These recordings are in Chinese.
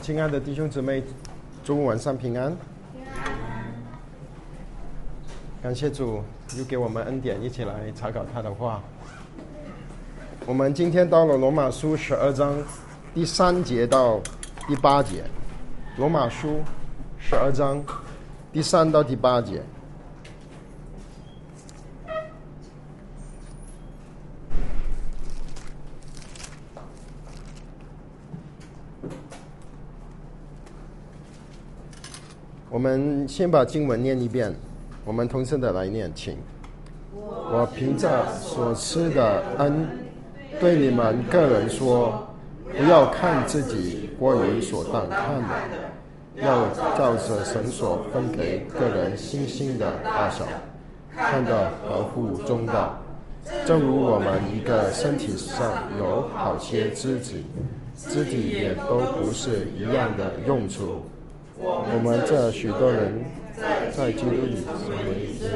亲爱的弟兄姊妹，中午晚上平安。感谢主又给我们恩典，一起来查考他的话。我们今天到了罗马书十二章第三节到第八节。罗马书十二章第三到第八节。我们先把经文念一遍，我们同声的来念，请。我凭着所吃的恩，对你们个人说，不要看自己过于所当看的，要照着神所分给个人星星的大小，看得合乎中道。正如我们一个身体上有好些肢体，肢体也都不是一样的用处。我们这许多人在基督里成为一分，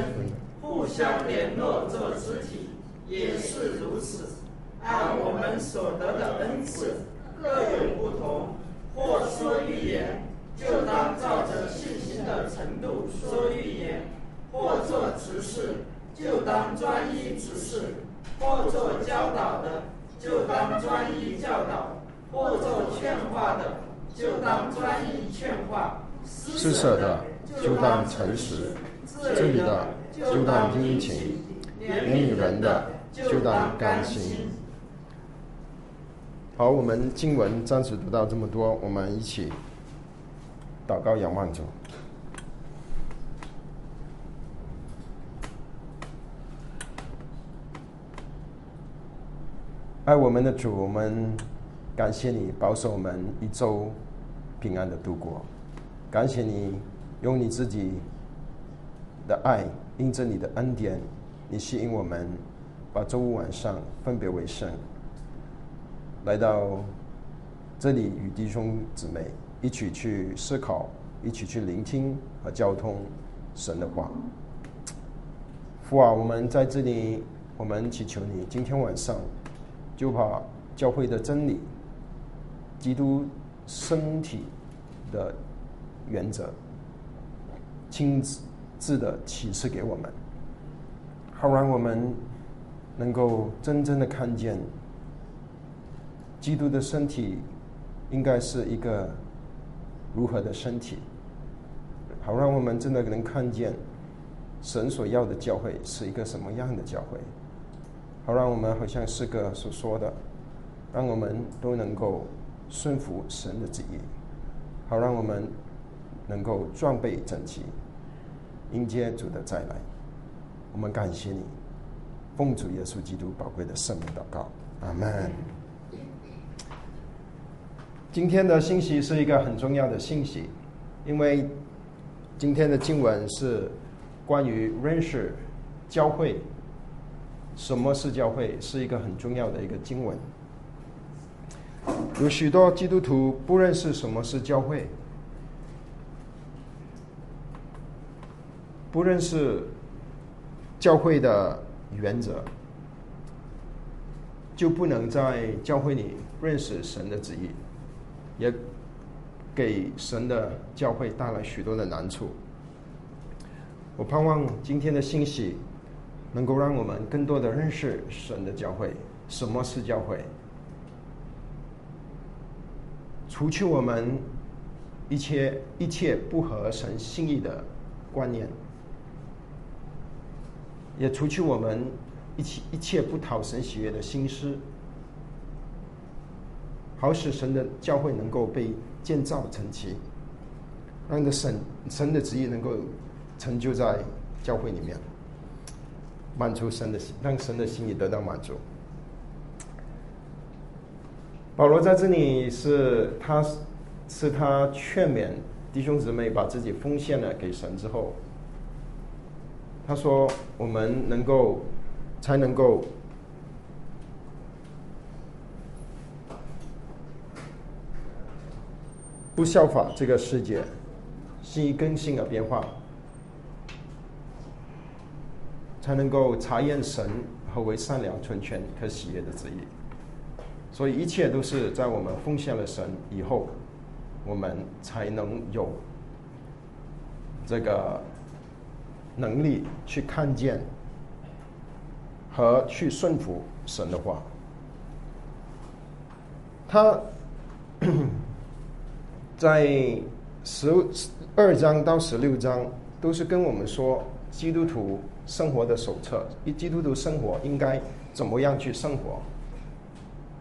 互相联络做肢体，也是如此。按我们所得的恩赐各有不同，或说预言，就当照着信心的程度说预言；或做执事，就当专一执事；或做教导的，就当专一教导；或做劝化的。就当专一劝化，施舍的就当诚实，这里的就当殷勤，怜悯人的就当甘心。好，我们经文暂时读到这么多，我们一起祷告仰望主。爱我们的主，我们感谢你保守我们一周。平安的度过，感谢你用你自己的爱，印证你的恩典，你吸引我们把周五晚上分别为圣，来到这里与弟兄姊妹一起去思考，一起去聆听和交通神的话。父啊，我们在这里，我们祈求你今天晚上就把教会的真理，基督。身体的原则，亲自的启示给我们，好让我们能够真正的看见，基督的身体应该是一个如何的身体，好让我们真的能看见神所要的教会是一个什么样的教会，好让我们好像诗歌所说的，让我们都能够。顺服神的旨意，好让我们能够装备整齐，迎接主的再来。我们感谢你，奉主耶稣基督宝贵的圣名祷告，阿门。今天的信息是一个很重要的信息，因为今天的经文是关于认识教会，什么是教会，是一个很重要的一个经文。有许多基督徒不认识什么是教会，不认识教会的原则，就不能在教会里认识神的旨意，也给神的教会带来许多的难处。我盼望今天的信息能够让我们更多的认识神的教会，什么是教会。除去我们一切一切不合神心意的观念，也除去我们一切一切不讨神喜悦的心思，好使神的教会能够被建造成其，让的神神的旨意能够成就在教会里面，满足神的心，让神的心意得到满足。保罗在这里是，他是他劝勉弟兄姊妹把自己奉献了给神之后，他说：“我们能够才能够不效法这个世界，心意更新而变化，才能够查验神何为善良、纯全、可喜悦的旨意。”所以一切都是在我们奉献了神以后，我们才能有这个能力去看见和去顺服神的话。他 在十二章到十六章都是跟我们说基督徒生活的手册，一基督徒生活应该怎么样去生活。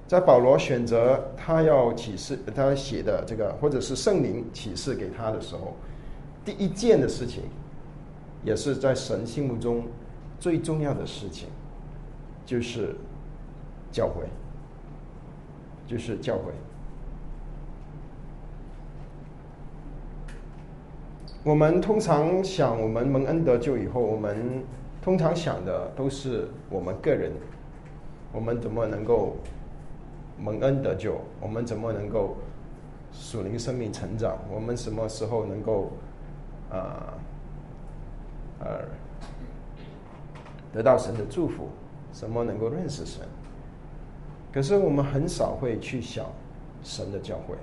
在保罗选择他要启示他写的这个，或者是圣灵启示给他的时候，第一件的事情，也是在神心目中最重要的事情，就是教会，就是教会。我们通常想，我们蒙恩得救以后，我们通常想的都是我们个人，我们怎么能够。蒙恩得救，我们怎么能够属灵生命成长？我们什么时候能够啊呃得到神的祝福？什么能够认识神？可是我们很少会去想神的教会。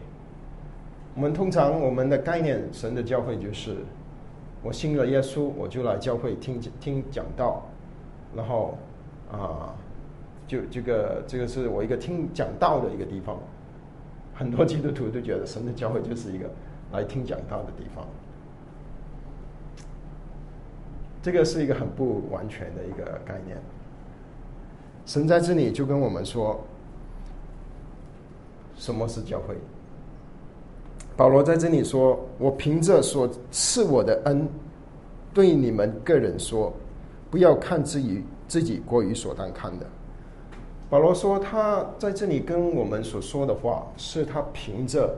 我们通常我们的概念，神的教会就是我信了耶稣，我就来教会听听讲道，然后啊。就这个，这个是我一个听讲道的一个地方。很多基督徒都觉得神的教会就是一个来听讲道的地方。这个是一个很不完全的一个概念。神在这里就跟我们说，什么是教会？保罗在这里说：“我凭着所赐我的恩，对你们个人说，不要看自己自己过于所当看的。”保罗说：“他在这里跟我们所说的话，是他凭着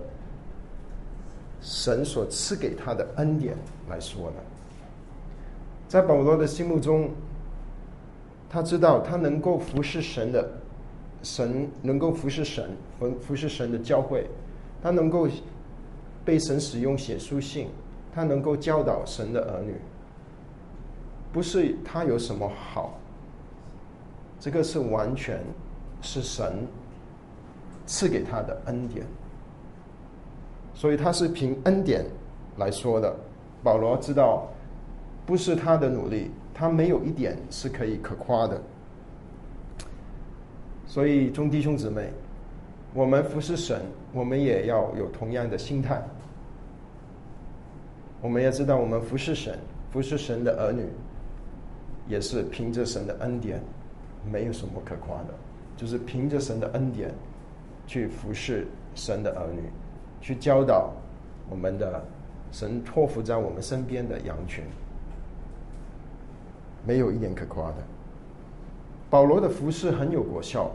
神所赐给他的恩典来说的。在保罗的心目中，他知道他能够服侍神的神，能够服侍神，服服侍神的教会，他能够被神使用写书信，他能够教导神的儿女，不是他有什么好，这个是完全。”是神赐给他的恩典，所以他是凭恩典来说的。保罗知道，不是他的努力，他没有一点是可以可夸的。所以，众弟兄姊妹，我们服侍神，我们也要有同样的心态。我们要知道，我们服侍神，服侍神的儿女，也是凭着神的恩典，没有什么可夸的。就是凭着神的恩典，去服侍神的儿女，去教导我们的神托付在我们身边的羊群，没有一点可夸的。保罗的服侍很有果效，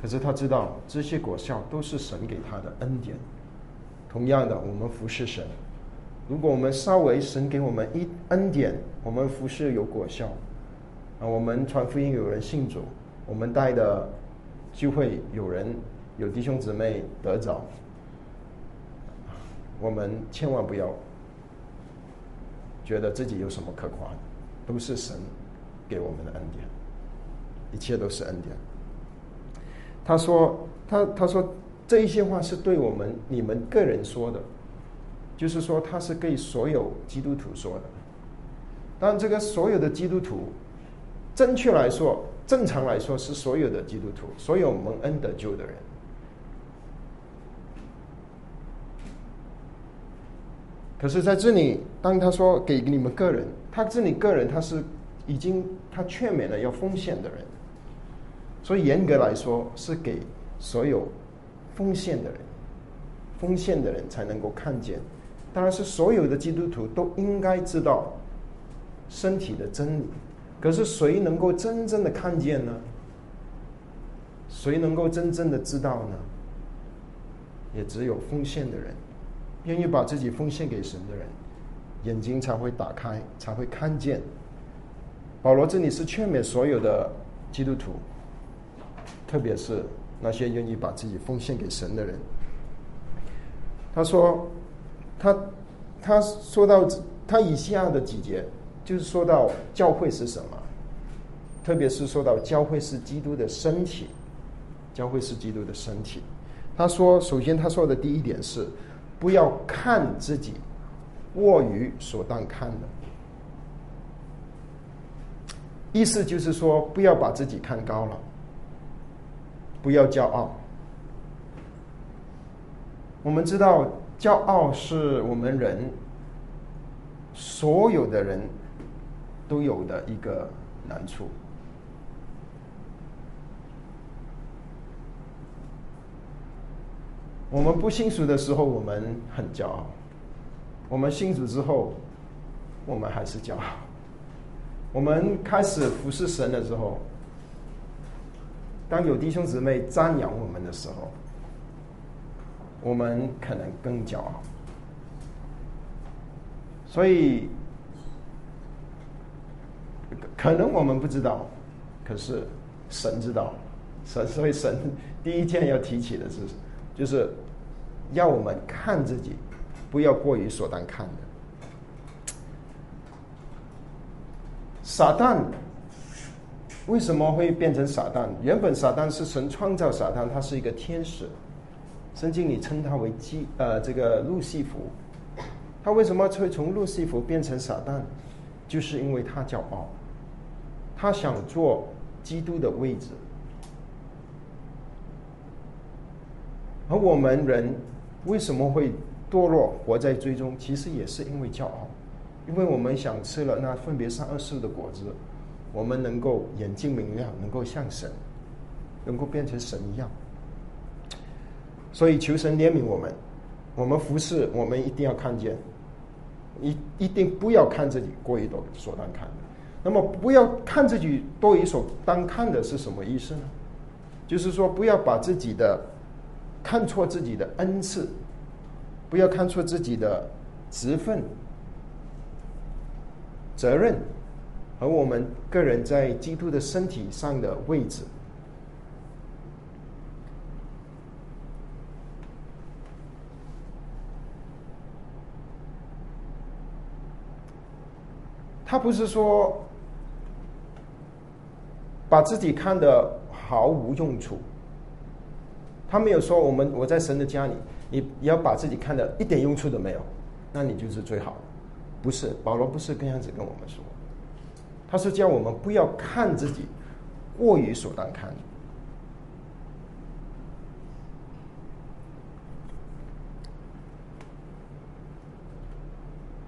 可是他知道这些果效都是神给他的恩典。同样的，我们服侍神，如果我们稍微神给我们一恩典，我们服侍有果效，啊，我们传福音有人信主。我们带的聚会有人有弟兄姊妹得着，我们千万不要觉得自己有什么可夸的，都是神给我们的恩典，一切都是恩典。他说，他他说这一些话是对我们你们个人说的，就是说他是对所有基督徒说的。但这个所有的基督徒，正确来说。正常来说，是所有的基督徒，所有蒙恩得救的人。可是，在这里，当他说给你们个人，他这里个人他是已经他劝勉了要奉献的人，所以严格来说是给所有奉献的人，奉献的人才能够看见。当然是所有的基督徒都应该知道身体的真理。可是谁能够真正的看见呢？谁能够真正的知道呢？也只有奉献的人，愿意把自己奉献给神的人，眼睛才会打开，才会看见。保罗这里是劝勉所有的基督徒，特别是那些愿意把自己奉献给神的人。他说，他他说到他以下的几节。就是说到教会是什么，特别是说到教会是基督的身体，教会是基督的身体。他说，首先他说的第一点是，不要看自己过于所当看的。意思就是说，不要把自己看高了，不要骄傲。我们知道，骄傲是我们人所有的人都有的一个难处。我们不信主的时候，我们很骄傲；我们信主之后，我们还是骄傲。我们开始服侍神的时候，当有弟兄姊妹赞扬我们的时候。我们可能更骄傲，所以可能我们不知道，可是神知道，神所以神第一件要提起的是，就是要我们看自己，不要过于所当看的。撒旦为什么会变成撒旦？原本撒旦是神创造撒旦，他是一个天使。圣经里称他为基呃这个路西弗，他为什么会从路西弗变成撒旦？就是因为他骄傲，他想做基督的位置。而我们人为什么会堕落，活在最终？其实也是因为骄傲，因为我们想吃了那分别善恶树的果子，我们能够眼睛明亮，能够像神，能够变成神一样。所以求神怜悯我们，我们服侍，我们一定要看见，一一定不要看自己过于多所难看的。那么不要看自己多一手，单看的是什么意思呢？就是说不要把自己的看错自己的恩赐，不要看错自己的职分、责任和我们个人在基督的身体上的位置。他不是说把自己看的毫无用处，他没有说我们我在神的家里，你你要把自己看的一点用处都没有，那你就是最好的。不是保罗不是这样子跟我们说，他是叫我们不要看自己过于所当看。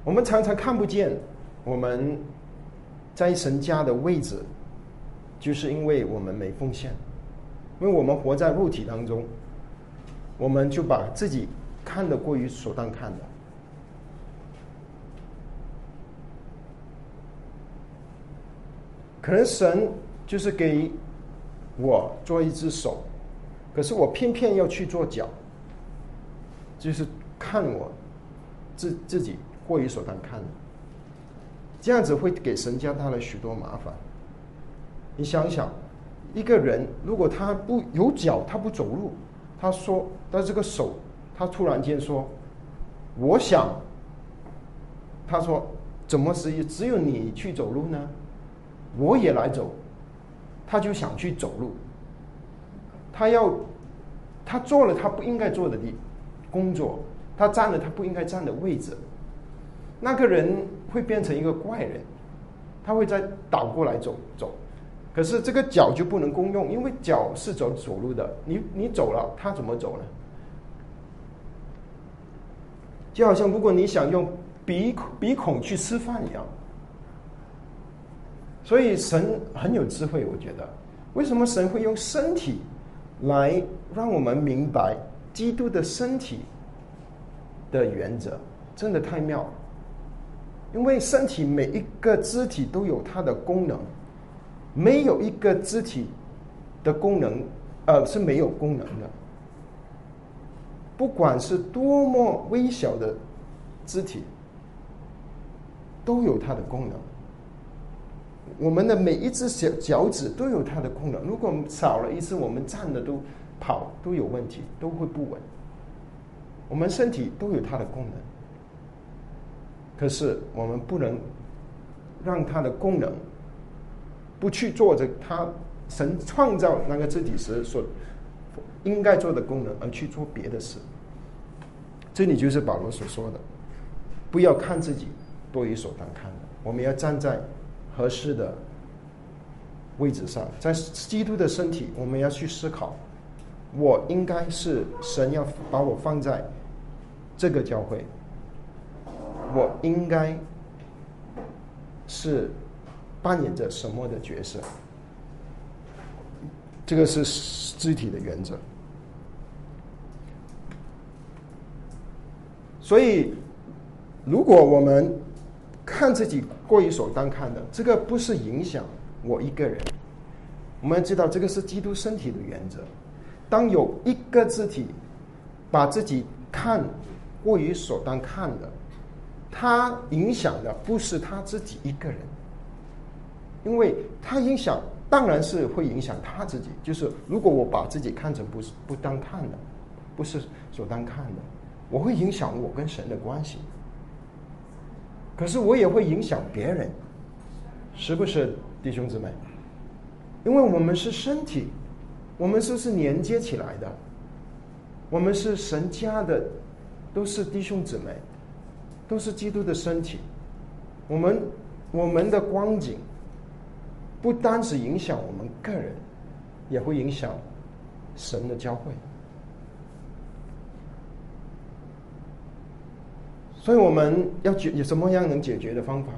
我们常常看不见。我们在神家的位置，就是因为我们没奉献，因为我们活在肉体当中，我们就把自己看得过于所当看的。可能神就是给我做一只手，可是我偏偏要去做脚，就是看我自自己过于所当看的。这样子会给神家带来许多麻烦。你想想，一个人如果他不有脚，他不走路，他说，但这个手，他突然间说，我想，他说，怎么是只有你去走路呢？我也来走，他就想去走路，他要，他做了他不应该做的地工作，他站了他不应该站的位置。那个人会变成一个怪人，他会再倒过来走走，可是这个脚就不能公用，因为脚是走走路的，你你走了，他怎么走呢？就好像如果你想用鼻鼻孔去吃饭一样，所以神很有智慧，我觉得，为什么神会用身体来让我们明白基督的身体的原则，真的太妙了。因为身体每一个肢体都有它的功能，没有一个肢体的功能，呃，是没有功能的。不管是多么微小的肢体，都有它的功能。我们的每一只小脚趾都有它的功能。如果少了一次，我们站的都跑都有问题，都会不稳。我们身体都有它的功能。可是我们不能让它的功能不去做着它神创造那个肢体时所应该做的功能，而去做别的事。这里就是保罗所说的，不要看自己多于所当看的，我们要站在合适的位置上，在基督的身体，我们要去思考，我应该是神要把我放在这个教会，我应该是扮演着什么的角色？这个是肢体的原则。所以，如果我们看自己过于所当看的，这个不是影响我一个人。我们知道，这个是基督身体的原则。当有一个肢体把自己看过于所当看的，他影响的不是他自己一个人，因为他影响当然是会影响他自己。就是如果我把自己看成不是不当看的，不是所当看的。我会影响我跟神的关系，可是我也会影响别人，是不是弟兄姊妹？因为我们是身体，我们是是连接起来的，我们是神家的，都是弟兄姊妹，都是基督的身体。我们我们的光景，不单是影响我们个人，也会影响神的教会。所以我们要解有什么样能解决的方法，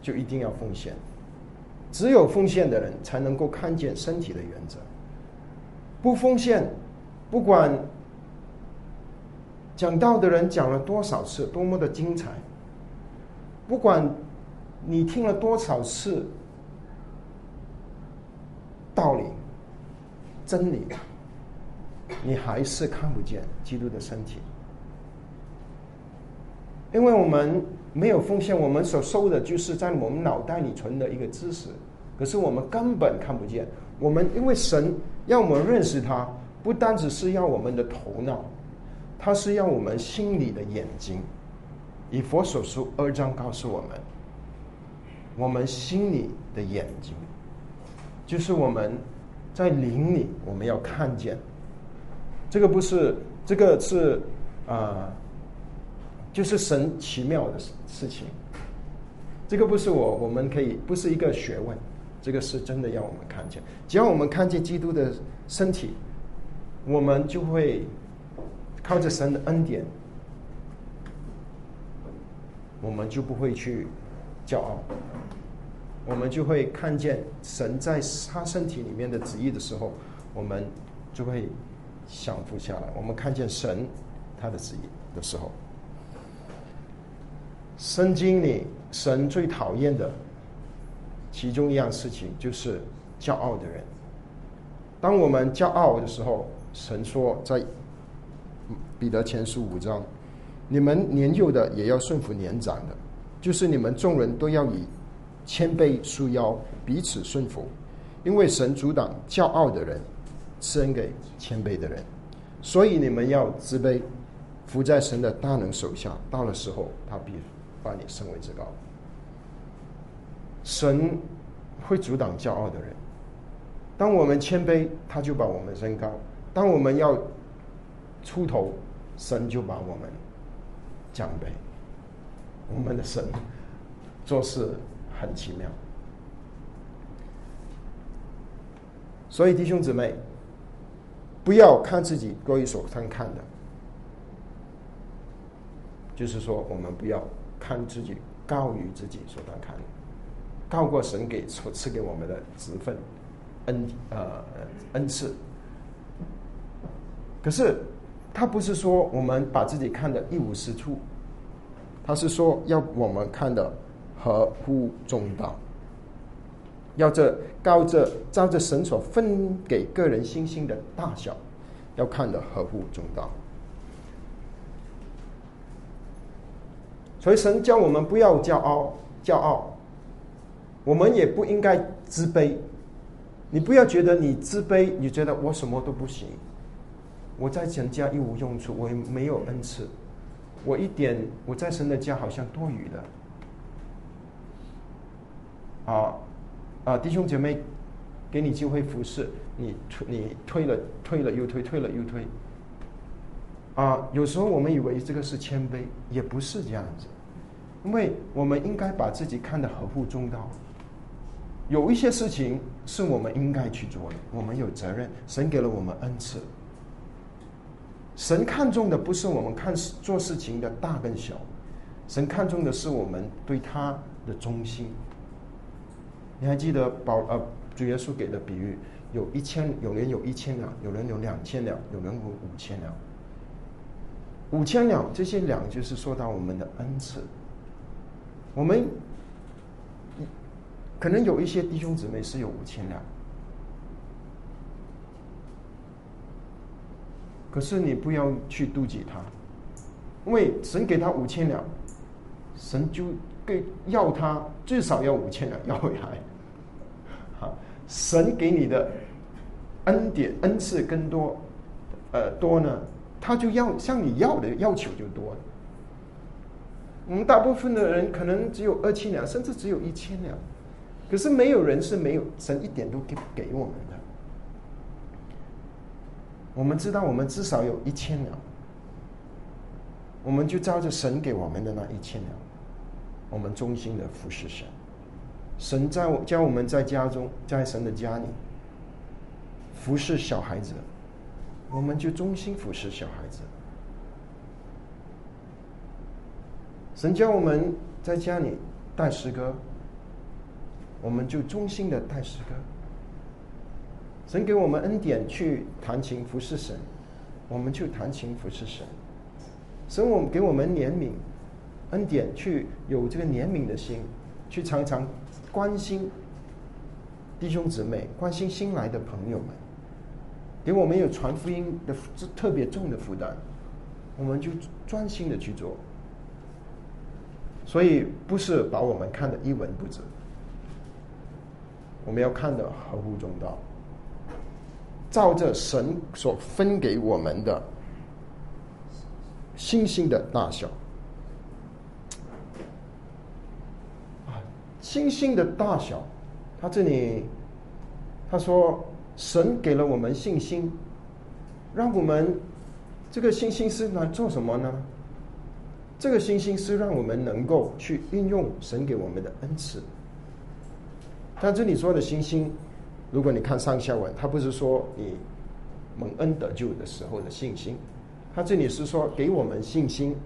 就一定要奉献。只有奉献的人才能够看见身体的原则。不奉献，不管讲道的人讲了多少次，多么的精彩，不管你听了多少次道理、真理，你还是看不见基督的身体。因为我们没有奉献，我们所收的就是在我们脑袋里存的一个知识，可是我们根本看不见。我们因为神要我们认识他，不单只是要我们的头脑，他是要我们心里的眼睛。以佛所书二章告诉我们，我们心里的眼睛，就是我们在灵里我们要看见。这个不是，这个是啊。就是神奇妙的事事情，这个不是我我们可以不是一个学问，这个是真的要我们看见。只要我们看见基督的身体，我们就会靠着神的恩典，我们就不会去骄傲，我们就会看见神在他身体里面的旨意的时候，我们就会降服下来。我们看见神他的旨意的时候。圣经里，神最讨厌的其中一样事情就是骄傲的人。当我们骄傲的时候，神说在彼得前书五章：“你们年幼的也要顺服年长的，就是你们众人都要以谦卑束腰，彼此顺服，因为神阻挡骄傲的人，赐恩给谦卑的人。所以你们要自卑，伏在神的大能手下。到了时候，他必。”把你升为至高，神会阻挡骄傲的人。当我们谦卑，他就把我们升高；当我们要出头，神就把我们降卑。我们的神做事很奇妙，所以弟兄姊妹，不要看自己过于所看看的，就是说，我们不要。看自己高于自己所当看的，高过神给所赐给我们的职分恩呃恩赐。可是他不是说我们把自己看得一无是处，他是说要我们看的合乎中道，要这高这照着神所分给个人星星的大小，要看的合乎中道。所以神教我们不要骄傲，骄傲，我们也不应该自卑。你不要觉得你自卑，你觉得我什么都不行，我在神家一无用处，我也没有恩赐，我一点我在神的家好像多余的。啊啊，弟兄姐妹，给你机会服侍，你你推了推了又推，推了又推。啊，有时候我们以为这个是谦卑，也不是这样子，因为我们应该把自己看得合乎中道。有一些事情是我们应该去做的，我们有责任。神给了我们恩赐，神看重的不是我们看做事情的大跟小，神看重的是我们对他的忠心。你还记得保呃主耶稣给的比喻？有一千，有人有一千两，有人有两千两，有人有五千两。五千两，这些两就是说到我们的恩赐，我们。可能有一些弟兄姊妹是有五千两，可是你不要去妒忌他，因为神给他五千两，神就给要他最少要五千两要回来。神给你的恩典恩赐更多，呃多呢，他就要向你要的要求就多了。我们大部分的人可能只有二千两，甚至只有一千两。可是没有人是没有神一点都给给我们的。我们知道，我们至少有一千两，我们就照着神给我们的那一千两，我们忠心的服侍神。神在我教我们在家中，在神的家里服侍小孩子，我们就忠心服侍小孩子。神教我们在家里带诗歌。我们就忠心的带诗歌，神给我们恩典去弹琴服侍神，我们就弹琴服侍神。神我们给我们怜悯恩典去有这个怜悯的心，去常常关心弟兄姊妹，关心新来的朋友们，给我们有传福音的特别重的负担，我们就专心的去做。所以不是把我们看得一文不值。我们要看的合乎中道，照着神所分给我们的星星的大小啊，星星的大小，他这里他说神给了我们信心，让我们这个信心是来做什么呢？这个信心是让我们能够去运用神给我们的恩赐。但这里说的星星，如果你看上下文，他不是说你蒙恩得救的时候的信心，他这里是说给我们信心，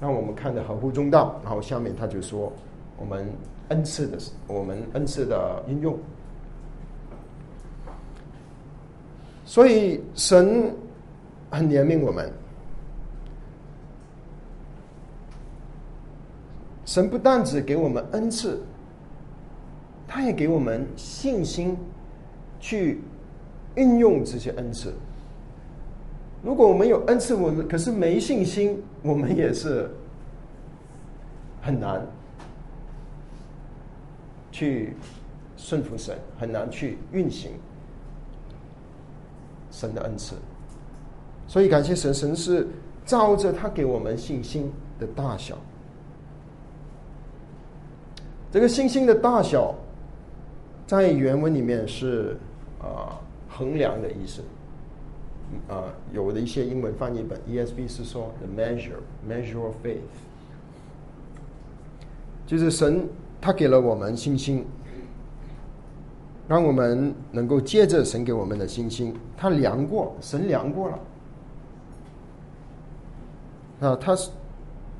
让我们看的合乎中道。然后下面他就说我们恩赐的，我们恩赐的应用。所以神很怜悯我们，神不但只给我们恩赐。他也给我们信心，去运用这些恩赐。如果我们有恩赐，我们可是没信心，我们也是很难去顺服神，很难去运行神的恩赐。所以感谢神，神是照着他给我们信心的大小，这个信心的大小。在原文里面是啊衡量的意思，啊有的一些英文翻译本 ESV 是说 the measure measure of faith，就是神他给了我们信心，让我们能够借着神给我们的信心，他量过神量过了，啊他是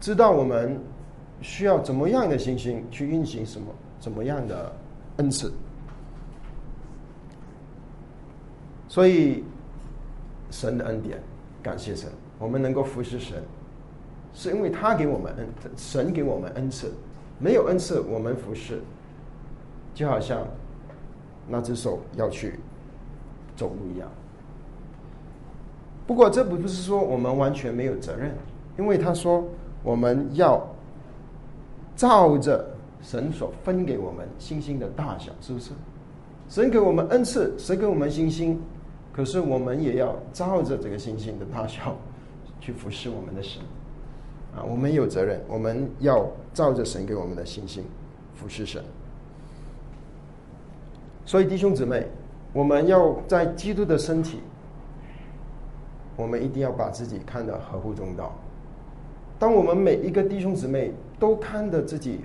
知道我们需要怎么样的信心去运行什么怎么样的恩赐。所以，神的恩典，感谢神，我们能够服侍神，是因为他给我们恩，神给我们恩赐，没有恩赐，我们服侍，就好像那只手要去走路一样。不过，这不不是说我们完全没有责任，因为他说我们要照着神所分给我们星星的大小，是不是？神给我们恩赐，神给我们星星。可是我们也要照着这个星星的大小去服侍我们的神啊！我们有责任，我们要照着神给我们的星星服侍神。所以弟兄姊妹，我们要在基督的身体我们一定要把自己看得合乎中道。当我们每一个弟兄姊妹都看得自己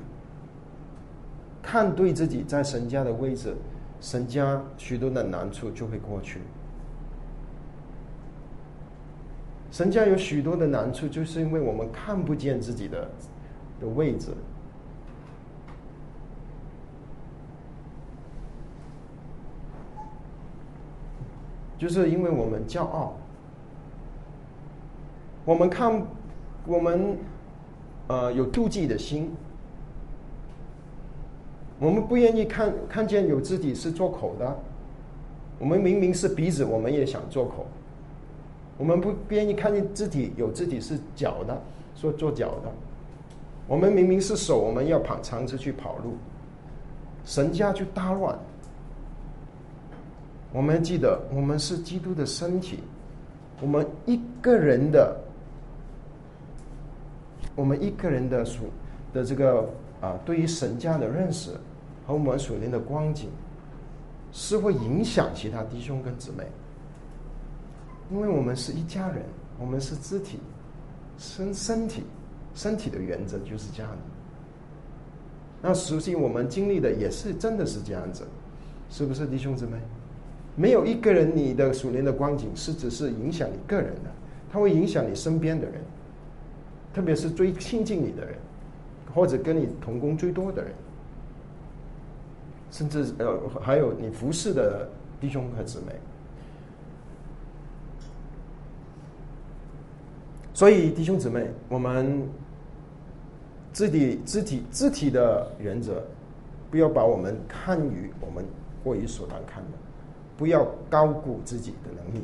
看对自己在神家的位置，神家许多的难处就会过去。神家有许多的难处，就是因为我们看不见自己的的位置，就是因为我们骄傲，我们看我们呃有妒忌的心，我们不愿意看看见有自己是做口的，我们明明是鼻子，我们也想做口。我们不愿意看见肢体有肢体是脚的，说做脚的。我们明明是手，我们要跑长子去跑路，神家就大乱。我们记得，我们是基督的身体，我们一个人的，我们一个人的属的这个啊，对于神家的认识和我们属灵的光景，是会影响其他弟兄跟姊妹。因为我们是一家人，我们是肢体，身身体，身体的原则就是这样的。那实际我们经历的也是真的是这样子，是不是弟兄姊妹？没有一个人你的属灵的光景是只是影响你个人的，它会影响你身边的人，特别是最亲近你的人，或者跟你同工最多的人，甚至呃还有你服侍的弟兄和姊妹。所以，弟兄姊妹，我们肢体、肢体、肢体的原则，不要把我们看于我们过于所当看的，不要高估自己的能力。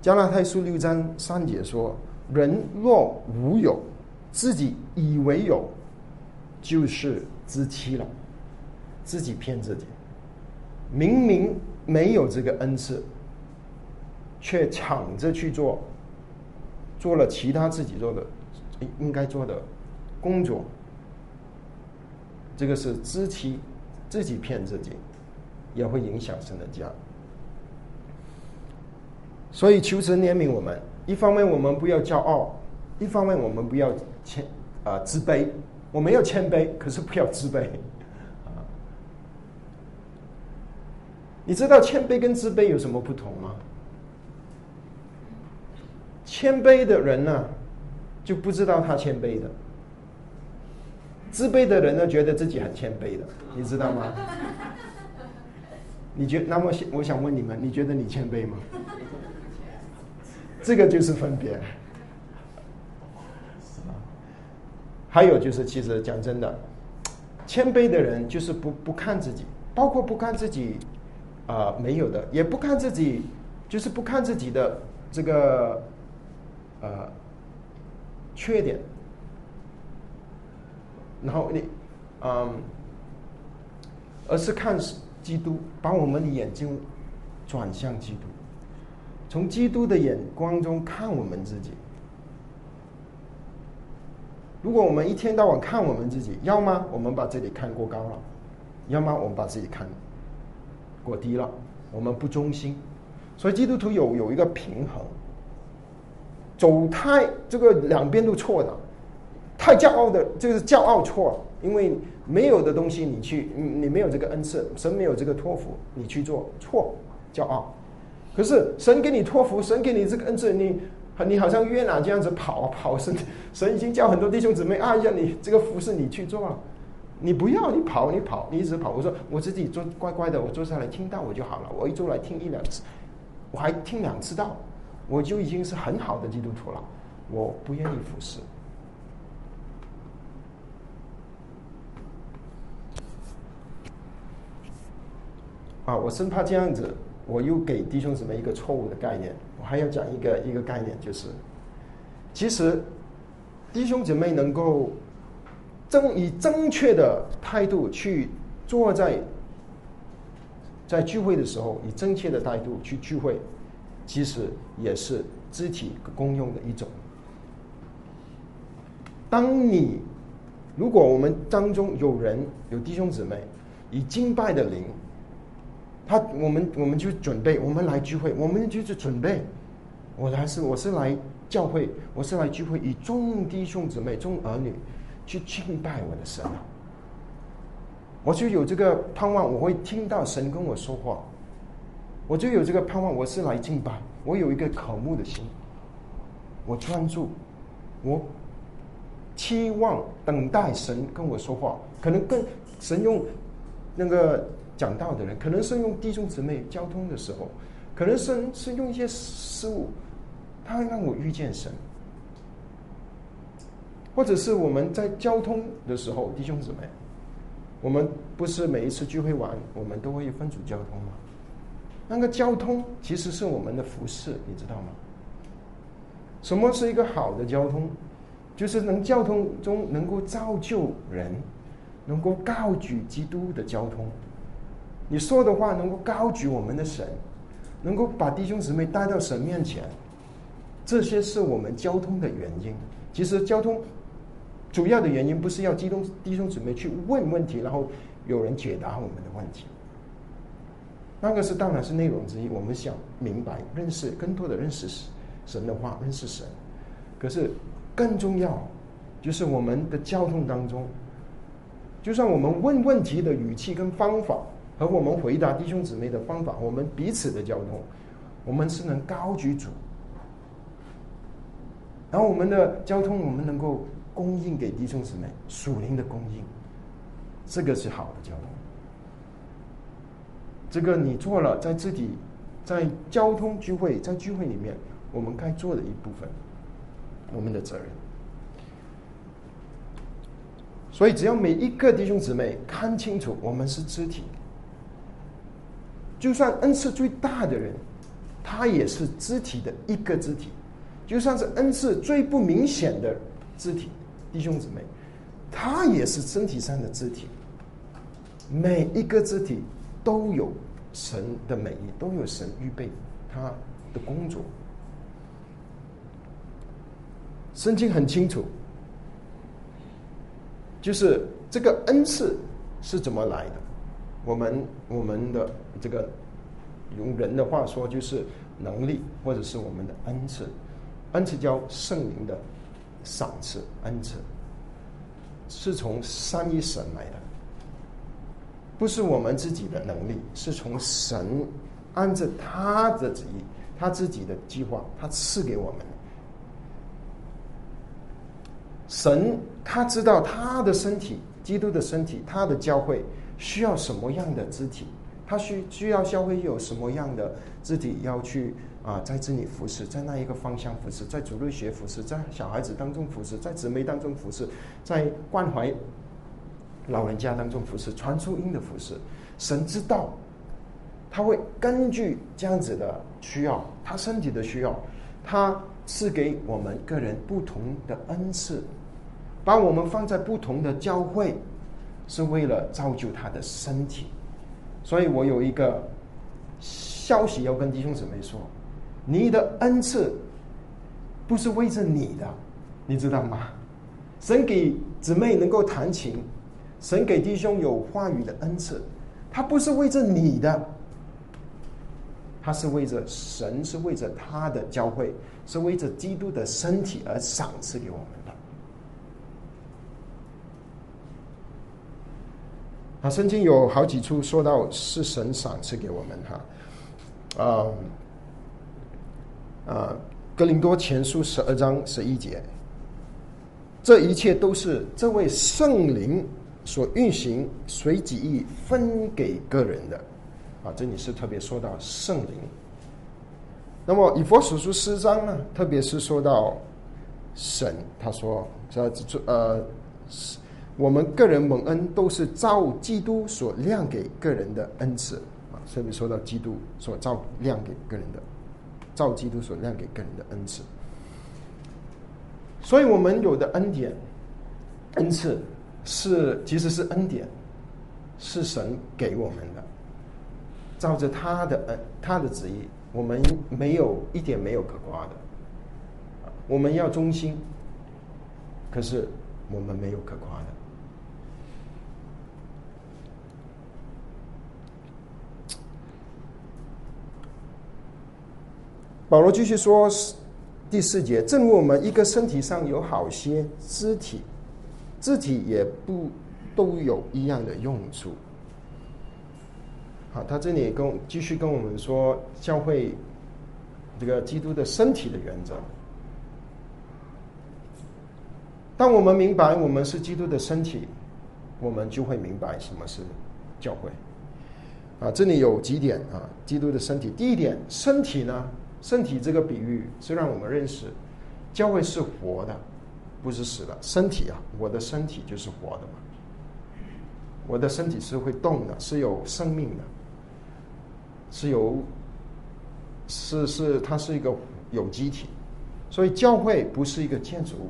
加拉太书六章三节说：“人若无有，自己以为有，就是自欺了，自己骗自己。明明没有这个恩赐，却抢着去做。”做了其他自己做的应应该做的工作，这个是自欺，自己骗自己，也会影响神的家。所以求神怜悯我们，一方面我们不要骄傲，一方面我们不要谦啊自卑，我们要谦卑，可是不要自卑。你知道谦卑跟自卑有什么不同吗？谦卑的人呢，就不知道他谦卑的；自卑的人呢，觉得自己很谦卑的，你知道吗？你觉那么，我想问你们，你觉得你谦卑吗？这个就是分别。还有就是，其实讲真的，谦卑的人就是不不看自己，包括不看自己啊没有的，也不看自己，就是不看自己的这个。呃，缺点，然后你，嗯，而是看基督，把我们的眼睛转向基督，从基督的眼光中看我们自己。如果我们一天到晚看我们自己，要么我们把自己看过高了，要么我们把自己看过低了，我们不忠心。所以基督徒有有一个平衡。走太这个两边都错的，太骄傲的，就是骄傲错，因为没有的东西你去，你你没有这个恩赐，神没有这个托付，你去做错，骄傲。可是神给你托付，神给你这个恩赐，你你好像约拿这样子跑啊跑，神神已经叫很多弟兄姊妹按一下你这个服侍你去做了，你不要你跑你跑你一直跑，我说我自己做乖乖的，我坐下来听到我就好了，我一周来听一两次，我还听两次到。我就已经是很好的基督徒了，我不愿意服侍。啊，我生怕这样子，我又给弟兄姊妹一个错误的概念。我还要讲一个一个概念，就是其实弟兄姊妹能够正以正确的态度去坐在在聚会的时候，以正确的态度去聚会。其实也是肢体公用的一种。当你如果我们当中有人有弟兄姊妹以敬拜的灵，他我们我们就准备我们来聚会，我们就是准备我还是我是来教会，我是来聚会，以众弟兄姊妹、众儿女去敬拜我的神！我就有这个盼望，我会听到神跟我说话，我就有这个盼望，我是来敬拜，我有一个渴慕的心，我专注，我期望等待神跟我说话，可能跟神用那个讲道的人，可能是用弟兄姊妹交通的时候，可能是是用一些事物，他让我遇见神，或者是我们在交通的时候，弟兄姊妹。我们不是每一次聚会完，我们都会分组交通吗？那个交通其实是我们的服饰，你知道吗？什么是一个好的交通？就是能交通中能够造就人，能够高举基督的交通。你说的话能够高举我们的神，能够把弟兄姊妹带到神面前，这些是我们交通的原因。其实交通。主要的原因不是要激动弟兄姊妹去问问题，然后有人解答我们的问题。那个是当然是内容之一。我们想明白、认识更多的认识神的话，认识神。可是更重要就是我们的交通当中，就算我们问问题的语气跟方法，和我们回答弟兄姊妹的方法，我们彼此的交通，我们是能高举主。然后我们的交通，我们能够。供应给弟兄姊妹属灵的供应，这个是好的交通。这个你做了，在自己在交通聚会，在聚会里面，我们该做的一部分，我们的责任。所以，只要每一个弟兄姊妹看清楚，我们是肢体，就算恩赐最大的人，他也是肢体的一个肢体；就算是恩赐最不明显的肢体。弟兄姊妹，他也是身体上的肢体，每一个肢体都有神的美意，都有神预备他的工作。圣经很清楚，就是这个恩赐是怎么来的。我们我们的这个用人的话说，就是能力，或者是我们的恩赐，恩赐叫圣灵的。赏赐恩赐是从三一神来的，不是我们自己的能力，是从神按着他的旨意、他自己的计划，他赐给我们。神他知道他的身体，基督的身体，他的教会需要什么样的肢体，他需需要教会有什么样的肢体要去。啊，在这里服侍，在那一个方向服侍，在主日学服侍，在小孩子当中服侍，在姊妹当中服侍，在关怀老人家当中服侍，传出音的服侍。神知道，他会根据这样子的需要，他身体的需要，他赐给我们个人不同的恩赐，把我们放在不同的教会，是为了造就他的身体。所以我有一个消息要跟弟兄姊妹说。你的恩赐不是为着你的，你知道吗？神给姊妹能够弹琴，神给弟兄有话语的恩赐，他不是为着你的，他是为着神，是为着他的教会，是为着基督的身体而赏赐给我们的。啊，圣经有好几处说到是神赏赐给我们哈，啊。啊，格林多前书十二章十一节，这一切都是这位圣灵所运行、随己意分给个人的。啊，这里是特别说到圣灵。那么以佛所书四章呢，特别是说到神，他说：“这呃，我们个人蒙恩都是照基督所亮给个人的恩赐。”啊，特别说到基督所照亮给个人的。照基督所亮给个人的恩赐，所以我们有的恩典、恩赐是其实是恩典，是神给我们的，照着他的恩、他的旨意，我们没有一点没有可夸的，我们要忠心，可是我们没有可夸的。保罗继续说第四节，正如我们一个身体上有好些肢体，肢体也不都有一样的用处。好，他这里跟继续跟我们说教会这个基督的身体的原则。当我们明白我们是基督的身体，我们就会明白什么是教会。啊，这里有几点啊，基督的身体。第一点，身体呢，身体这个比喻是让我们认识教会是活的，不是死的。身体啊，我的身体就是活的嘛，我的身体是会动的，是有生命的。是有，是是，它是一个有机体，所以教会不是一个建筑物。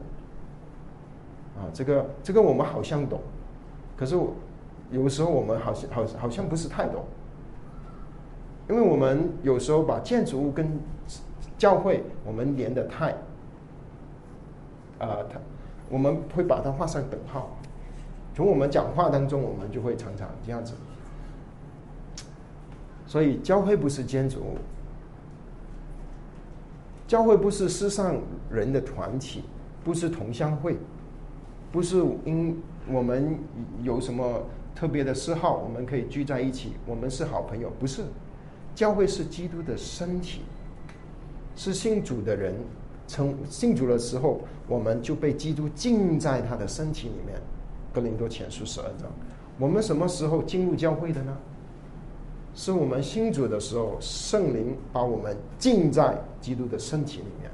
啊，这个这个我们好像懂，可是有时候我们好像好好像不是太懂，因为我们有时候把建筑物跟教会我们连的太，啊，它我们会把它画上等号，从我们讲话当中，我们就会常常这样子。所以教会不是建筑物，教会不是世上人的团体，不是同乡会，不是因我们有什么特别的嗜好，我们可以聚在一起，我们是好朋友，不是。教会是基督的身体，是信主的人，从信主的时候，我们就被基督浸在他的身体里面。格林多前书十二章，我们什么时候进入教会的呢？是我们信主的时候，圣灵把我们浸在基督的身体里面。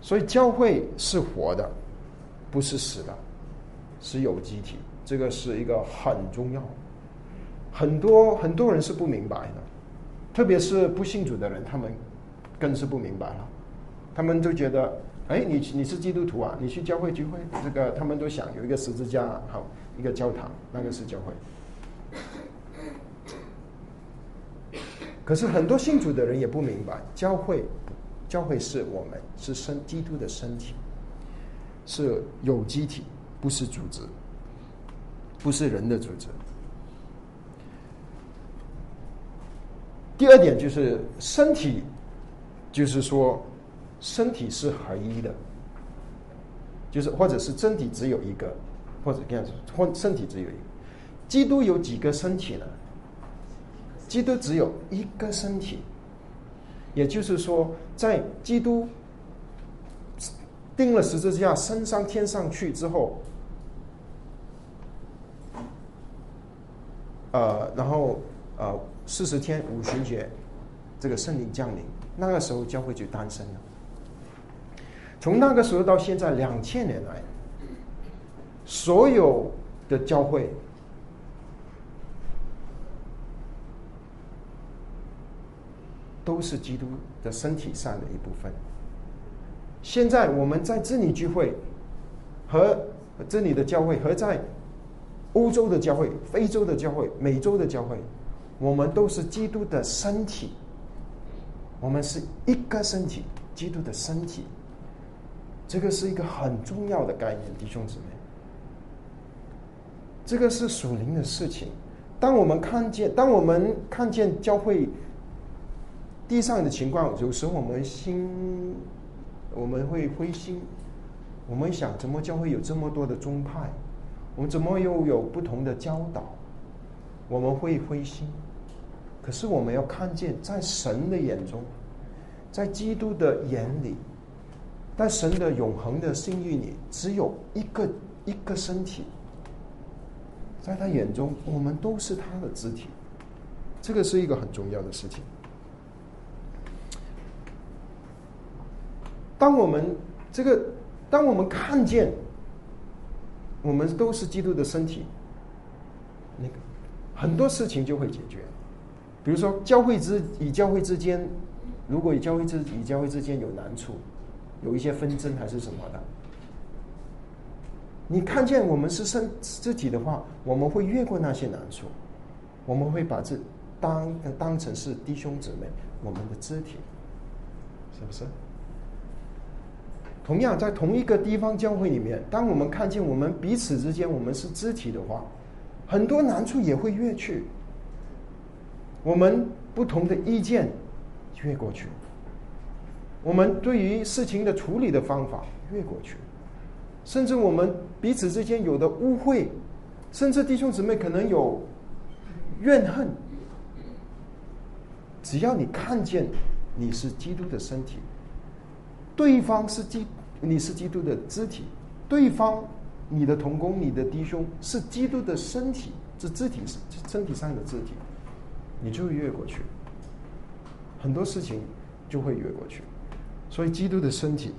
所以教会是活的，不是死的，是有机体。这个是一个很重要。很多很多人是不明白的，特别是不信主的人，他们更是不明白了。他们都觉得，哎，你你是基督徒啊？你去教会聚会，这个他们都想有一个十字架，好一个教堂，那个是教会。可是很多信主的人也不明白，教会，教会是我们是身基督的身体，是有机体，不是组织，不是人的组织。第二点就是身体，就是说身体是合一的，就是或者是真体只有一个，或者这样子，或身体只有一个。基督有几个身体呢？基督只有一个身体，也就是说，在基督钉了十字架升上天上去之后，呃，然后呃四十天五旬节，这个圣灵降临，那个时候教会就诞生了。从那个时候到现在两千年来，所有的教会。都是基督的身体上的一部分。现在我们在这里聚会，和这里的教会，和在欧洲的教会、非洲的教会、美洲的教会，我们都是基督的身体。我们是一个身体，基督的身体。这个是一个很重要的概念，弟兄姊妹。这个是属灵的事情。当我们看见，当我们看见教会。地上的情况，有时候我们心我们会灰心，我们想怎么教会有这么多的宗派，我们怎么又有不同的教导，我们会灰心。可是我们要看见，在神的眼中，在基督的眼里，在神的永恒的心意里，只有一个一个身体，在他眼中，我们都是他的肢体。这个是一个很重要的事情。当我们这个，当我们看见，我们都是基督的身体，那个很多事情就会解决。比如说，教会之与教会之间，如果与教会之与教会之间有难处，有一些纷争还是什么的，你看见我们是身肢体的话，我们会越过那些难处，我们会把这当当成是弟兄姊妹，我们的肢体，是不是？同样，在同一个地方教会里面，当我们看见我们彼此之间我们是肢体的话，很多难处也会越去。我们不同的意见越过去，我们对于事情的处理的方法越过去，甚至我们彼此之间有的误会，甚至弟兄姊妹可能有怨恨，只要你看见你是基督的身体，对方是基你是基督的肢体，对方你的同工、你的弟兄是基督的身体，是肢体身体上的肢体，你就会越过去，很多事情就会越过去。所以，基督的身体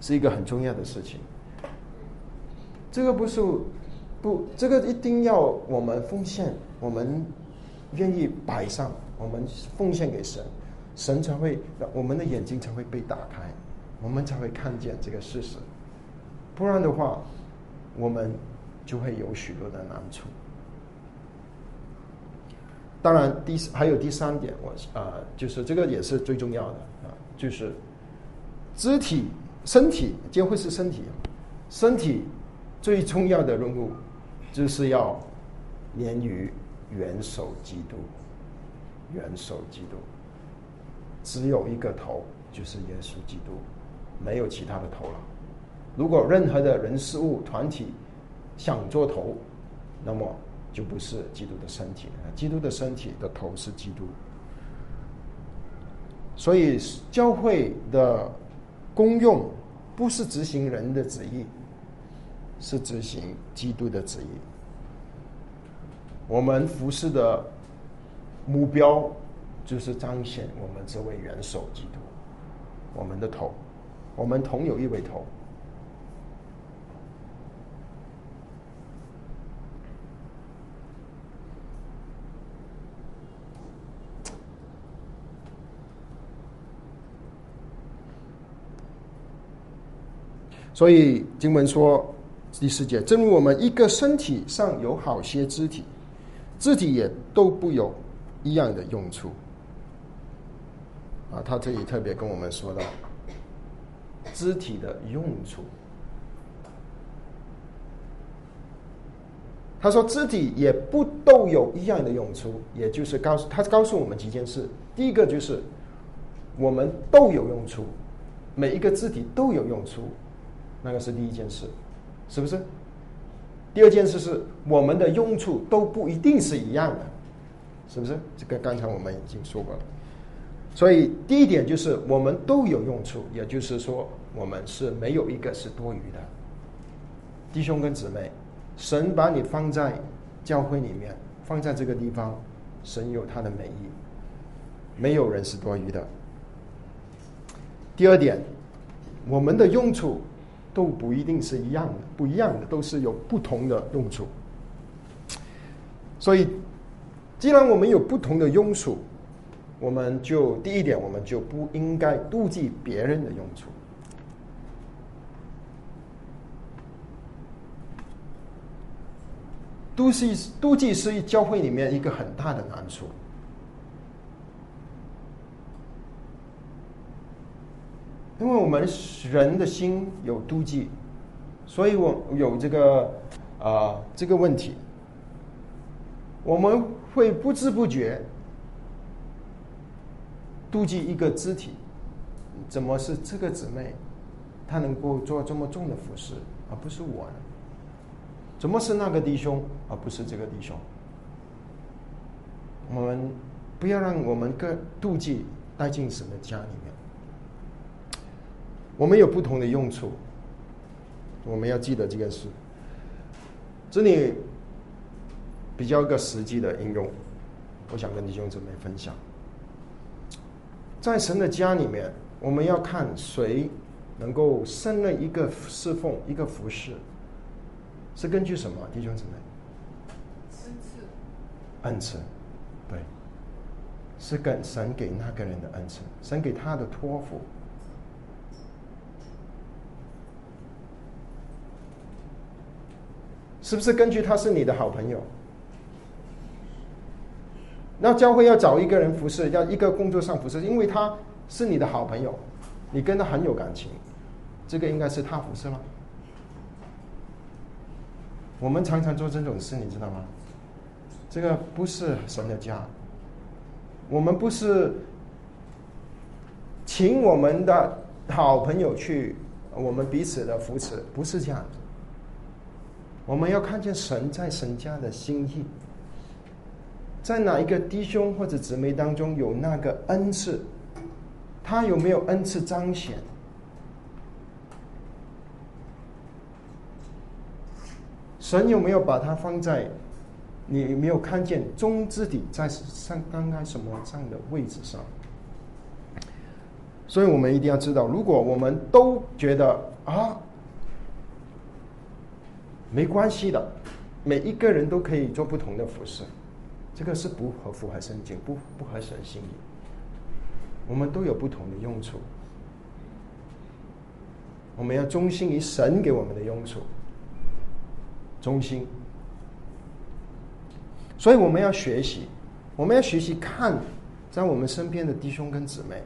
是一个很重要的事情。这个不是不，这个一定要我们奉献，我们愿意摆上，我们奉献给神，神才会，我们的眼睛才会被打开，我们才会看见这个事实。不然的话，我们就会有许多的难处。当然，第还有第三点，我啊，就是这个也是最重要的啊，就是肢体、身体，结婚是身体，身体最重要的任务就是要连于元首基督，元首基督，只有一个头，就是耶稣基督，没有其他的头了。如果任何的人事物团体想做头，那么。就不是基督的身体啊！基督的身体的头是基督，所以教会的功用不是执行人的旨意，是执行基督的旨意。我们服侍的目标就是彰显我们这位元首基督，我们的头，我们同有一位头。所以经文说第四节，正如我们一个身体上有好些肢体，肢体也都不有一样的用处。啊，他这里特别跟我们说到肢体的用处。他说肢体也不都有一样的用处，也就是告诉他告诉我们几件事：第一个就是我们都有用处，每一个肢体都有用处。那个是第一件事，是不是？第二件事是我们的用处都不一定是一样的，是不是？这个刚才我们已经说过了。所以第一点就是我们都有用处，也就是说我们是没有一个是多余的。弟兄跟姊妹，神把你放在教会里面，放在这个地方，神有他的美意，没有人是多余的。第二点，我们的用处。都不一定是一样的，不一样的都是有不同的用处。所以，既然我们有不同的用处，我们就第一点，我们就不应该妒忌别人的用处。妒忌，妒忌是教会里面一个很大的难处。因为我们人的心有妒忌，所以我有这个啊这个问题，我们会不知不觉妒忌一个肢体，怎么是这个姊妹，她能够做这么重的服饰，而不是我呢？怎么是那个弟兄，而不是这个弟兄？我们不要让我们个妒忌带进神的家里面。我们有不同的用处，我们要记得这件事。这里比较一个实际的应用，我想跟弟兄姊妹分享。在神的家里面，我们要看谁能够胜任一个侍奉、一个服侍，是根据什么？弟兄姊妹，恩赐，恩赐，对，是跟神给那个人的恩赐，神给他的托付。是不是根据他是你的好朋友？那教会要找一个人服侍，要一个工作上服侍，因为他是你的好朋友，你跟他很有感情，这个应该是他服侍吗？我们常常做这种事，你知道吗？这个不是神的家，我们不是请我们的好朋友去我们彼此的扶持，不是这样子。我们要看见神在神家的心意，在哪一个弟兄或者姊妹当中有那个恩赐，他有没有恩赐彰显？神有没有把它放在你没有看见中之底在上刚刚什么上的位置上？所以我们一定要知道，如果我们都觉得啊没关系的，每一个人都可以做不同的服饰，这个是不合符合圣经，不不合神心意。我们都有不同的用处，我们要忠心于神给我们的用处。忠心，所以我们要学习，我们要学习看在我们身边的弟兄跟姊妹，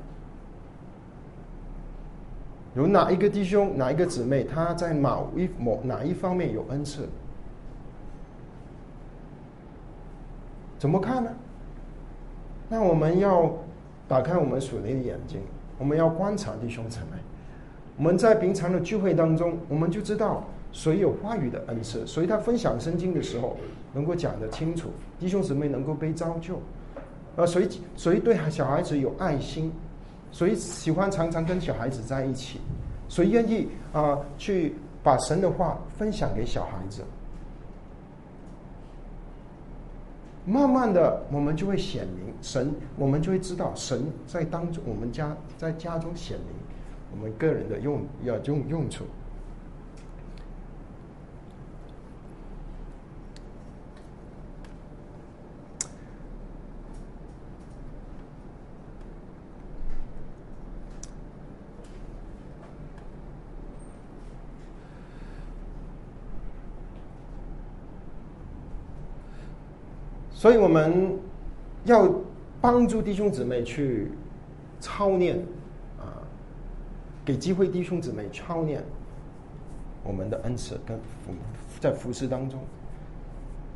有哪一个弟兄、哪一个姊妹，他在某一某哪一方面有恩赐，怎么看呢？那我们要打开我们属灵的眼睛，我们要观察弟兄姊妹。我们在平常的聚会当中，我们就知道。谁有话语的恩赐，所以他分享圣经的时候能够讲得清楚，弟兄姊妹能够被造就。呃，谁谁对小孩子有爱心，所以喜欢常常跟小孩子在一起，谁愿意啊去把神的话分享给小孩子。慢慢的，我们就会显明神，我们就会知道神在当中，我们家在家中显明我们个人的用要用用处。所以我们要帮助弟兄姊妹去操练啊，给机会弟兄姊妹操练我们的恩赐跟服在服饰当中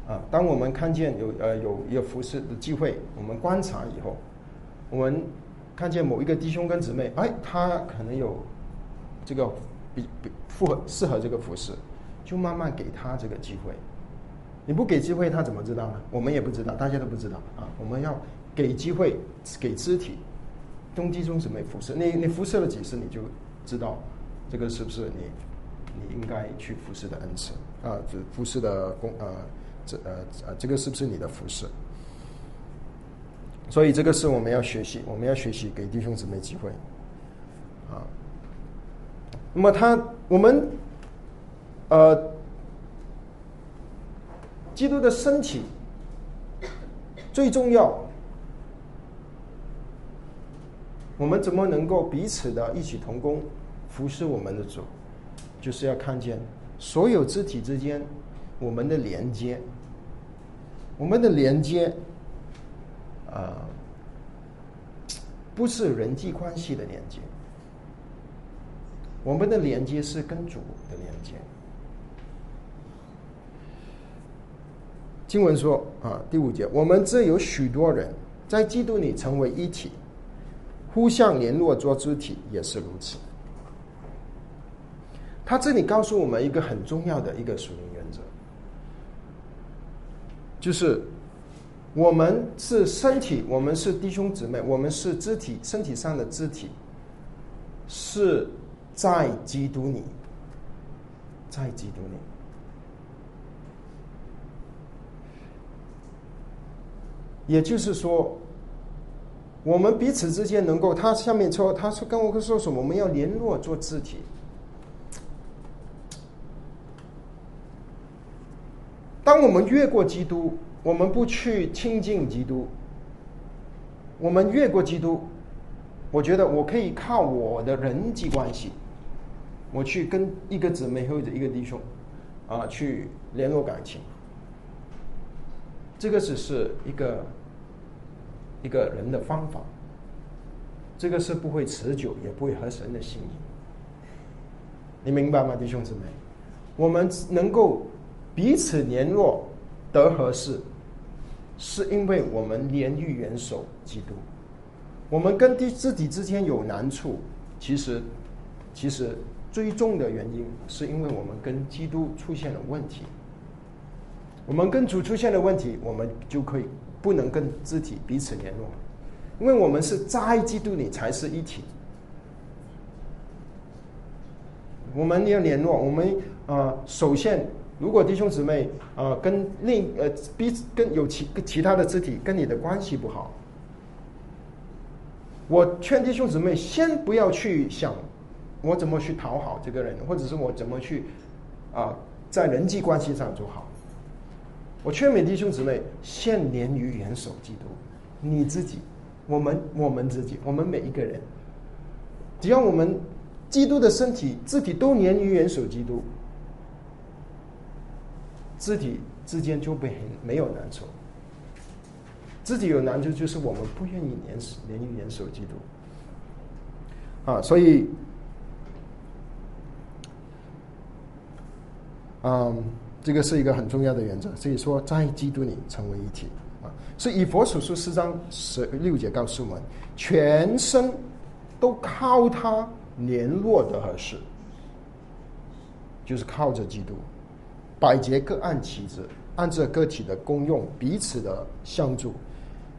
啊。当我们看见有呃有一个服饰的机会，我们观察以后，我们看见某一个弟兄跟姊妹，哎，他可能有这个比比符合适合这个服饰，就慢慢给他这个机会。你不给机会，他怎么知道呢？我们也不知道，大家都不知道啊！我们要给机会，给肢体，中基中什么辐射？你你辐射了几次，你就知道这个是不是你你应该去辐射的恩赐啊？这辐射的功呃，这呃呃，这个是不是你的辐射？所以这个是我们要学习，我们要学习给弟兄姊妹机会啊。那么他我们呃。基督的身体最重要，我们怎么能够彼此的异曲同工，服侍我们的主？就是要看见所有肢体之间我们的连接，我们的连接啊，不是人际关系的连接，我们的连接是跟主的连接。经文说啊，第五节，我们这有许多人在基督里成为一体，互相联络做肢体，也是如此。他这里告诉我们一个很重要的一个属灵原则，就是我们是身体，我们是弟兄姊妹，我们是肢体，身体上的肢体，是在基督里，在基督里。也就是说，我们彼此之间能够，他下面说，他说跟我说什么？我们要联络做肢体。当我们越过基督，我们不去亲近基督，我们越过基督，我觉得我可以靠我的人际关系，我去跟一个姊妹或者一个弟兄，啊，去联络感情。这个只是一个。一个人的方法，这个是不会持久，也不会合神的心意。你明白吗，弟兄姊妹？我们能够彼此联络得合适，是因为我们连于元首基督。我们跟弟自己之间有难处，其实其实最重的原因是因为我们跟基督出现了问题。我们跟主出现了问题，我们就可以不能跟肢体彼此联络，因为我们是在基督里才是一体。我们要联络，我们啊，首先，如果弟兄姊妹啊跟另呃彼此跟有其其他的肢体跟你的关系不好，我劝弟兄姊妹先不要去想我怎么去讨好这个人，或者是我怎么去啊在人际关系上做好。我劝勉弟兄姊妹先连于元首基督，你自己，我们我们自己，我们每一个人，只要我们。基督的身体、肢体都连于元首基督，肢体之间就被没有难处。自己有难处，就是我们不愿意连连于元首基督。啊，所以，嗯，这个是一个很重要的原则。所以说，在基督里成为一体啊。所以以佛所书四章十六节告诉我们，全身都靠他。联络的合适，就是靠着基督，百节各按其职，按照个体的功用，彼此的相助，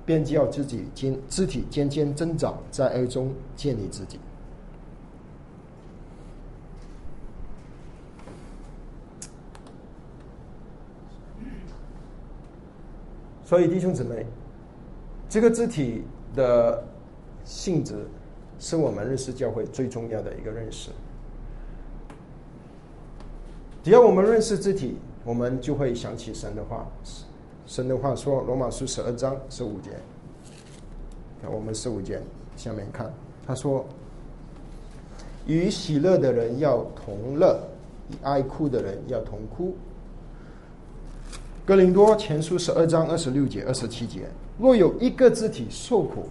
便叫自己经肢体渐渐增长，在爱中建立自己。所以弟兄姊妹，这个肢体的性质。是我们认识教会最重要的一个认识。只要我们认识肢体，我们就会想起神的话。神的话说：“罗马书十二章十五节。”我们十五节下面看，他说：“与喜乐的人要同乐，与爱哭的人要同哭。”哥林多前书十二章二十六节、二十七节：“若有一个肢体受苦。”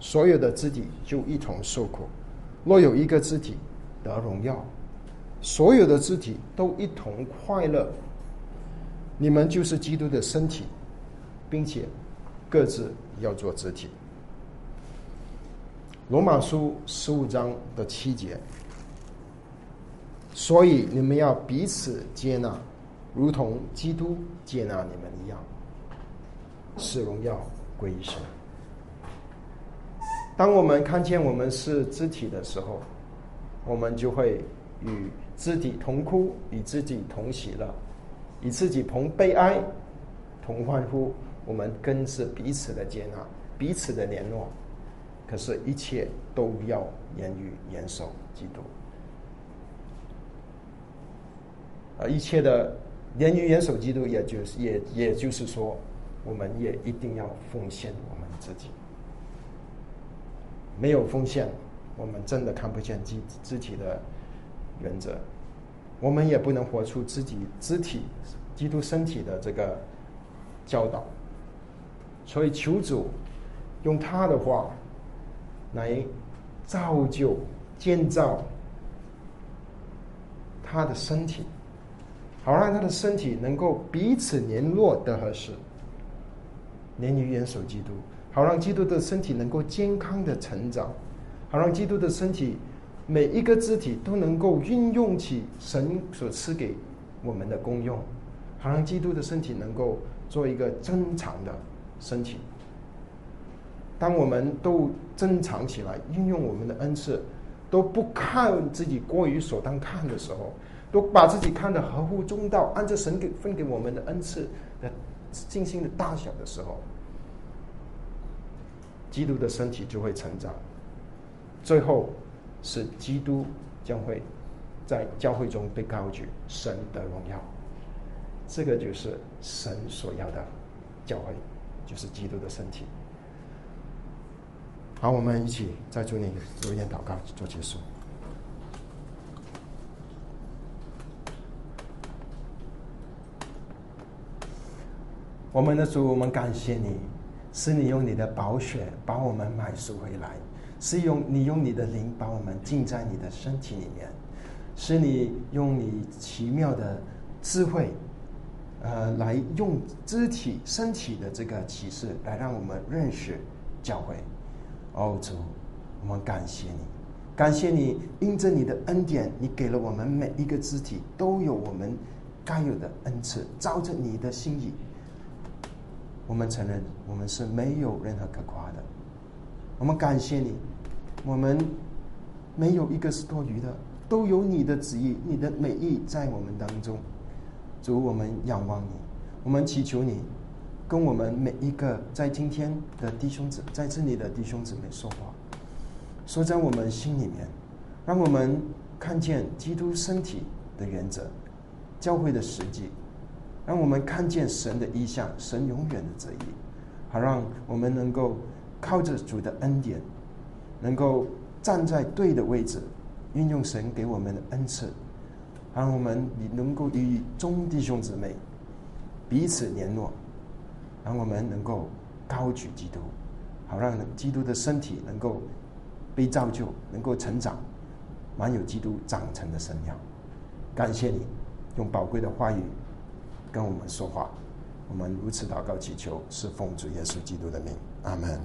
所有的肢体就一同受苦，若有一个肢体得荣耀，所有的肢体都一同快乐。你们就是基督的身体，并且各自要做肢体。罗马书十五章的七节，所以你们要彼此接纳，如同基督接纳你们一样，是荣耀归于神。当我们看见我们是肢体的时候，我们就会与肢体同哭，与肢体同喜乐，与自己同悲哀，同欢呼。我们更是彼此的接纳，彼此的联络。可是，一切都要严于严守基督。啊，一切的严于元首基督，也就是也也就是说，我们也一定要奉献我们自己。没有奉献，我们真的看不见自肢体的原则，我们也不能活出自己肢体基督身体的这个教导。所以求主用他的话来造就建造他的身体，好让他的身体能够彼此联络的合适，连于元首基督。好让基督的身体能够健康的成长，好让基督的身体每一个肢体都能够运用起神所赐给我们的功用，好让基督的身体能够做一个正常的身体。当我们都增长起来，运用我们的恩赐，都不看自己过于所当看的时候，都把自己看得合乎中道，按照神给分给我们的恩赐的尽心的大小的时候。基督的身体就会成长，最后是基督将会在教会中被高举，神的荣耀。这个就是神所要的教会，就是基督的身体。好，我们一起在祝你留言祷告做结束。我们的主，我们感谢你。是你用你的宝血把我们买赎回来，是用你用你的灵把我们浸在你的身体里面，是你用你奇妙的智慧呃，来用肢体、身体的这个启示来让我们认识教会。哦，主，我们感谢你，感谢你，因着你的恩典，你给了我们每一个肢体都有我们该有的恩赐，照着你的心意。我们承认，我们是没有任何可夸的。我们感谢你，我们没有一个是多余的，都有你的旨意、你的美意在我们当中。主，我们仰望你，我们祈求你，跟我们每一个在今天的弟兄姊在这里的弟兄姊妹说话，说在我们心里面，让我们看见基督身体的原则、教会的实际，让我们看见神的意象、神永远的旨意，好让我们能够靠着主的恩典，能够站在对的位置，运用神给我们的恩赐。让我们你能够与众弟兄姊妹彼此联络，让我们能够高举基督，好让基督的身体能够被造就，能够成长，满有基督长成的身量。感谢你用宝贵的话语跟我们说话，我们如此祷告祈求，是奉主耶稣基督的名，阿门。